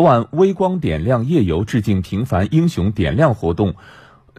昨晚微光点亮夜游致敬平凡英雄点亮活动。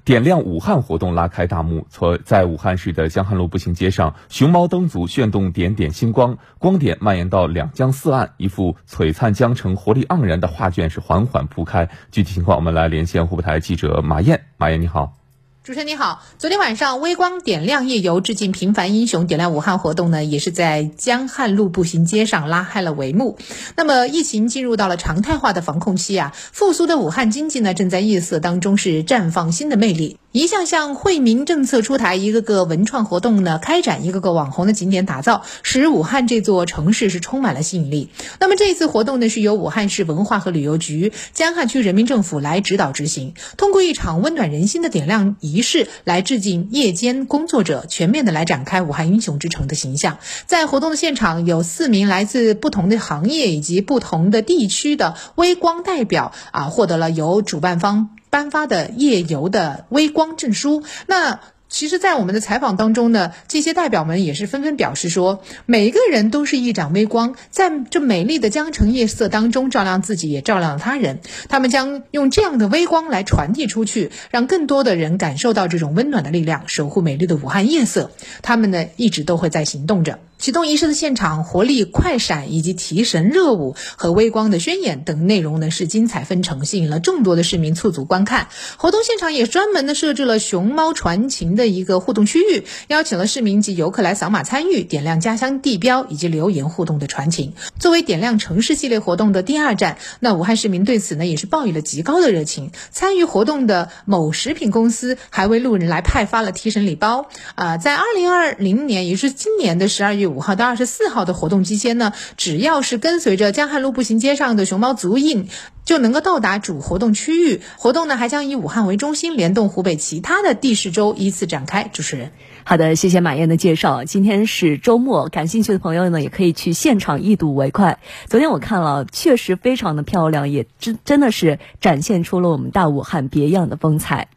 点亮武汉活动拉开大幕，从在武汉市的江汉路步行街上，熊猫灯组炫动点点星光，光点蔓延到两江四岸，一幅璀璨江城、活力盎然的画卷是缓缓铺开。具体情况，我们来连线湖北台记者马燕。马燕，你好。主持人你好，昨天晚上微光点亮夜游致敬平凡英雄点亮武汉活动呢，也是在江汉路步行街上拉开了帷幕。那么疫情进入到了常态化的防控期啊，复苏的武汉经济呢，正在夜色当中是绽放新的魅力。一项项惠民政策出台，一个个文创活动呢开展，一个个网红的景点打造，使武汉这座城市是充满了吸引力。那么这次活动呢，是由武汉市文化和旅游局、江汉区人民政府来指导执行，通过一场温暖人心的点亮仪式，来致敬夜间工作者，全面的来展开武汉英雄之城的形象。在活动的现场，有四名来自不同的行业以及不同的地区的微光代表啊，获得了由主办方。颁发的夜游的微光证书，那其实，在我们的采访当中呢，这些代表们也是纷纷表示说，每一个人都是一盏微光，在这美丽的江城夜色当中照亮自己，也照亮了他人。他们将用这样的微光来传递出去，让更多的人感受到这种温暖的力量，守护美丽的武汉夜色。他们呢，一直都会在行动着。启动仪式的现场，活力快闪以及提神热舞和微光的宣演等内容呢，是精彩纷呈，吸引了众多的市民簇足观看。活动现场也专门的设置了熊猫传情的一个互动区域，邀请了市民及游客来扫码参与，点亮家乡地标以及留言互动的传情。作为点亮城市系列活动的第二站，那武汉市民对此呢也是抱以了极高的热情。参与活动的某食品公司还为路人来派发了提神礼包。啊，在二零二零年，也是今年的十二月。五号到二十四号的活动期间呢，只要是跟随着江汉路步行街上的熊猫足印，就能够到达主活动区域。活动呢还将以武汉为中心，联动湖北其他的地市州依次展开。主持人，好的，谢谢马燕的介绍。今天是周末，感兴趣的朋友呢也可以去现场一睹为快。昨天我看了，确实非常的漂亮，也真真的是展现出了我们大武汉别样的风采。